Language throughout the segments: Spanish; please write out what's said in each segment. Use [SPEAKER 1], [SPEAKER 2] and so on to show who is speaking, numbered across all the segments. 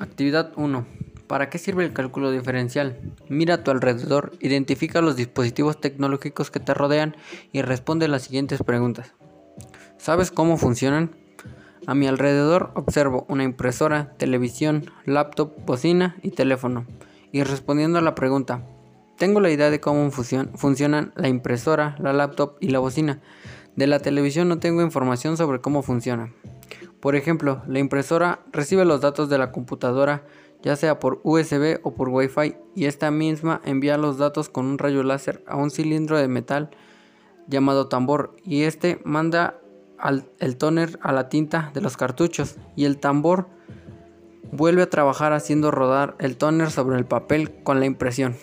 [SPEAKER 1] Actividad 1. ¿Para qué sirve el cálculo diferencial? Mira a tu alrededor, identifica los dispositivos tecnológicos que te rodean y responde las siguientes preguntas. ¿Sabes cómo funcionan? A mi alrededor observo una impresora, televisión, laptop, bocina y teléfono. Y respondiendo a la pregunta, tengo la idea de cómo funcionan la impresora, la laptop y la bocina. De la televisión no tengo información sobre cómo funciona. Por ejemplo, la impresora recibe los datos de la computadora ya sea por USB o por Wi-Fi y esta misma envía los datos con un rayo láser a un cilindro de metal llamado tambor y este manda el toner a la tinta de los cartuchos y el tambor vuelve a trabajar haciendo rodar el toner sobre el papel con la impresión.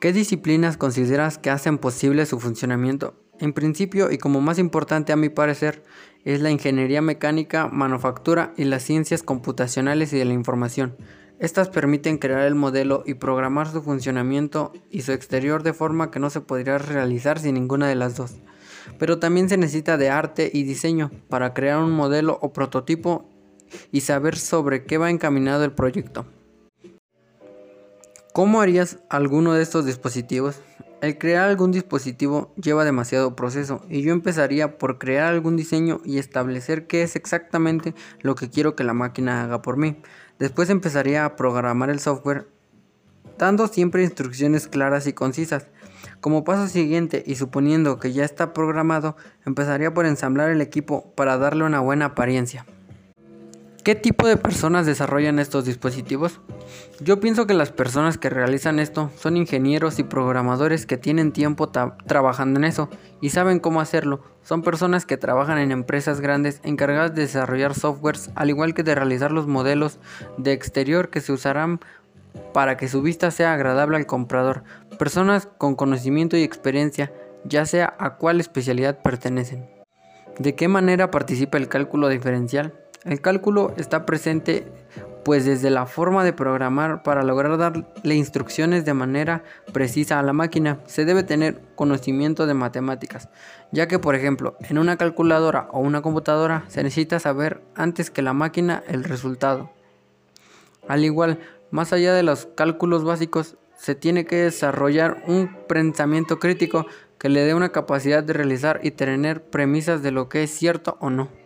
[SPEAKER 1] ¿Qué disciplinas consideras que hacen posible su funcionamiento? En principio y como más importante a mi parecer es la ingeniería mecánica, manufactura y las ciencias computacionales y de la información. Estas permiten crear el modelo y programar su funcionamiento y su exterior de forma que no se podría realizar sin ninguna de las dos. Pero también se necesita de arte y diseño para crear un modelo o prototipo y saber sobre qué va encaminado el proyecto. ¿Cómo harías alguno de estos dispositivos? El crear algún dispositivo lleva demasiado proceso y yo empezaría por crear algún diseño y establecer qué es exactamente lo que quiero que la máquina haga por mí. Después empezaría a programar el software dando siempre instrucciones claras y concisas. Como paso siguiente y suponiendo que ya está programado, empezaría por ensamblar el equipo para darle una buena apariencia. ¿Qué tipo de personas desarrollan estos dispositivos? Yo pienso que las personas que realizan esto son ingenieros y programadores que tienen tiempo trabajando en eso y saben cómo hacerlo. Son personas que trabajan en empresas grandes encargadas de desarrollar softwares, al igual que de realizar los modelos de exterior que se usarán para que su vista sea agradable al comprador. Personas con conocimiento y experiencia, ya sea a cuál especialidad pertenecen. ¿De qué manera participa el cálculo diferencial? El cálculo está presente pues desde la forma de programar para lograr darle instrucciones de manera precisa a la máquina se debe tener conocimiento de matemáticas, ya que por ejemplo en una calculadora o una computadora se necesita saber antes que la máquina el resultado. Al igual, más allá de los cálculos básicos, se tiene que desarrollar un pensamiento crítico que le dé una capacidad de realizar y tener premisas de lo que es cierto o no.